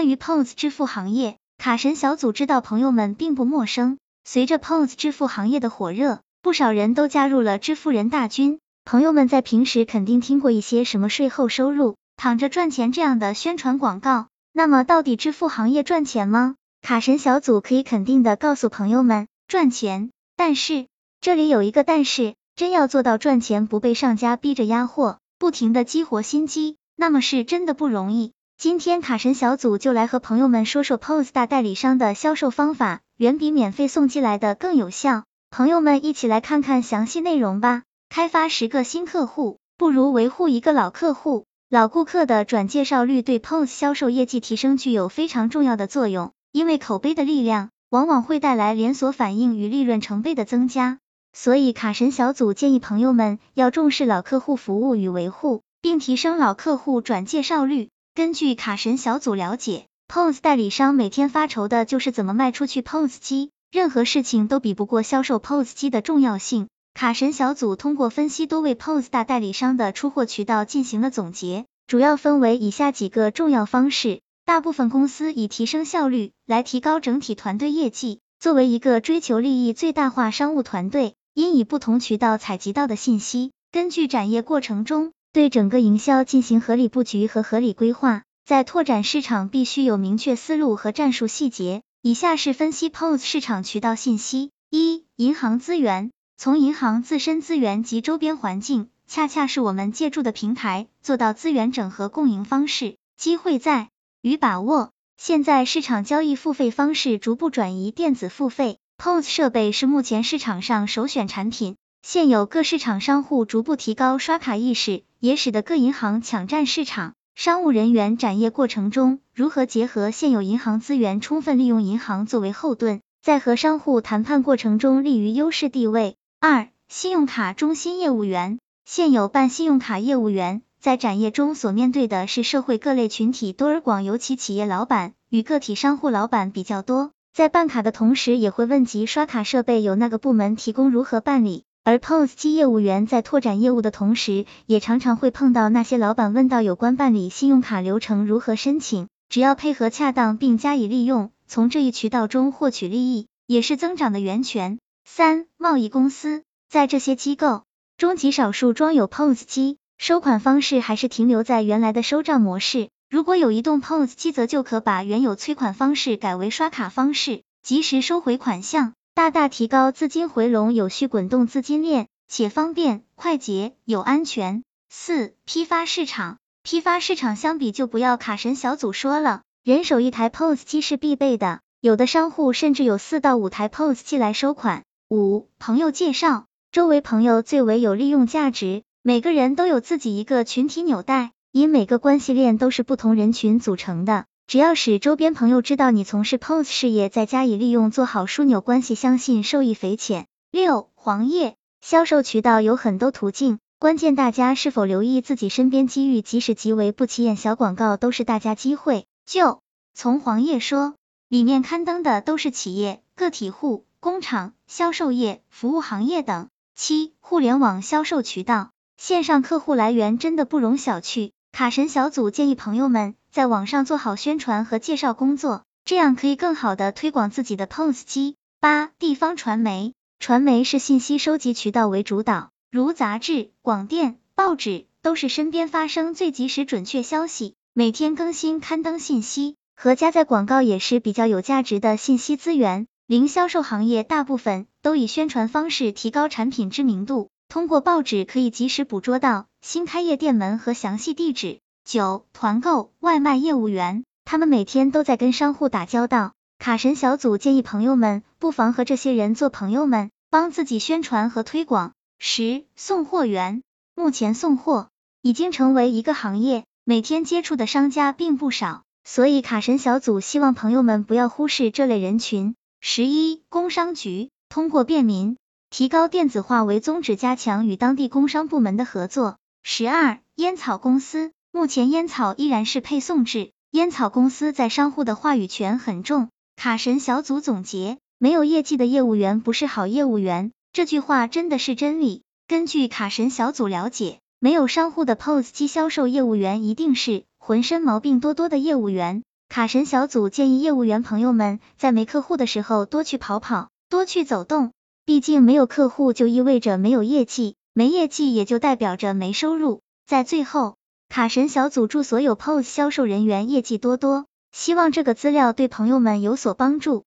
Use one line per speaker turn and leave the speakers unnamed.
关于 POS 支付行业，卡神小组知道朋友们并不陌生。随着 POS 支付行业的火热，不少人都加入了支付人大军。朋友们在平时肯定听过一些什么税后收入、躺着赚钱这样的宣传广告。那么，到底支付行业赚钱吗？卡神小组可以肯定的告诉朋友们，赚钱。但是，这里有一个但是，真要做到赚钱不被上家逼着压货，不停的激活新机，那么是真的不容易。今天卡神小组就来和朋友们说说 POS 大代理商的销售方法，远比免费送寄来的更有效。朋友们一起来看看详细内容吧。开发十个新客户，不如维护一个老客户。老顾客的转介绍率对 POS 销售业绩提升具有非常重要的作用，因为口碑的力量往往会带来连锁反应与利润成倍的增加。所以卡神小组建议朋友们要重视老客户服务与维护，并提升老客户转介绍率。根据卡神小组了解，POS 代理商每天发愁的就是怎么卖出去 POS 机，任何事情都比不过销售 POS 机的重要性。卡神小组通过分析多位 POS 大代理商的出货渠道进行了总结，主要分为以下几个重要方式。大部分公司以提升效率来提高整体团队业绩。作为一个追求利益最大化商务团队，应以不同渠道采集到的信息，根据展业过程中。对整个营销进行合理布局和合理规划，在拓展市场必须有明确思路和战术细节。以下是分析 POS 市场渠道信息：一、银行资源，从银行自身资源及周边环境，恰恰是我们借助的平台，做到资源整合共赢方式。机会在于把握。现在市场交易付费方式逐步转移电子付费，POS 设备是目前市场上首选产品。现有各市场商户逐步提高刷卡意识，也使得各银行抢占市场。商务人员展业过程中，如何结合现有银行资源，充分利用银行作为后盾，在和商户谈判过程中立于优势地位。二、信用卡中心业务员，现有办信用卡业务员在展业中所面对的是社会各类群体多而广，尤其企业老板与个体商户老板比较多，在办卡的同时，也会问及刷卡设备由那个部门提供，如何办理。而 POS 机业务员在拓展业务的同时，也常常会碰到那些老板问到有关办理信用卡流程如何申请，只要配合恰当并加以利用，从这一渠道中获取利益，也是增长的源泉。三、贸易公司在这些机构中极少数装有 POS 机，收款方式还是停留在原来的收账模式。如果有移动 POS 机，则就可把原有催款方式改为刷卡方式，及时收回款项。大大提高资金回笼，有序滚动资金链，且方便、快捷、有安全。四、批发市场，批发市场相比就不要卡神小组说了，人手一台 POS 机是必备的，有的商户甚至有四到五台 POS 机来收款。五、朋友介绍，周围朋友最为有利用价值，每个人都有自己一个群体纽带，因每个关系链都是不同人群组成的。只要使周边朋友知道你从事 POS 事业，再加以利用，做好枢纽关系，相信受益匪浅。六黄页销售渠道有很多途径，关键大家是否留意自己身边机遇，即使极为不起眼，小广告都是大家机会。就从黄页说，里面刊登的都是企业、个体户、工厂、销售业、服务行业等。七互联网销售渠道，线上客户来源真的不容小觑。卡神小组建议朋友们。在网上做好宣传和介绍工作，这样可以更好的推广自己的 POS 机。八、地方传媒，传媒是信息收集渠道为主导，如杂志、广电、报纸，都是身边发生最及时准确消息，每天更新刊登信息和加载广告也是比较有价值的信息资源。零销售行业大部分都以宣传方式提高产品知名度，通过报纸可以及时捕捉到新开业店门和详细地址。九团购外卖业务员，他们每天都在跟商户打交道。卡神小组建议朋友们不妨和这些人做朋友们，帮自己宣传和推广。十送货员，目前送货已经成为一个行业，每天接触的商家并不少，所以卡神小组希望朋友们不要忽视这类人群。十一工商局，通过便民、提高电子化为宗旨，加强与当地工商部门的合作。十二烟草公司。目前烟草依然是配送制，烟草公司在商户的话语权很重。卡神小组总结：没有业绩的业务员不是好业务员，这句话真的是真理。根据卡神小组了解，没有商户的 POS 机销售业务员一定是浑身毛病多多的业务员。卡神小组建议业务员朋友们在没客户的时候多去跑跑，多去走动，毕竟没有客户就意味着没有业绩，没业绩也就代表着没收入。在最后，卡神小组祝所有 POS 销售人员业绩多多，希望这个资料对朋友们有所帮助。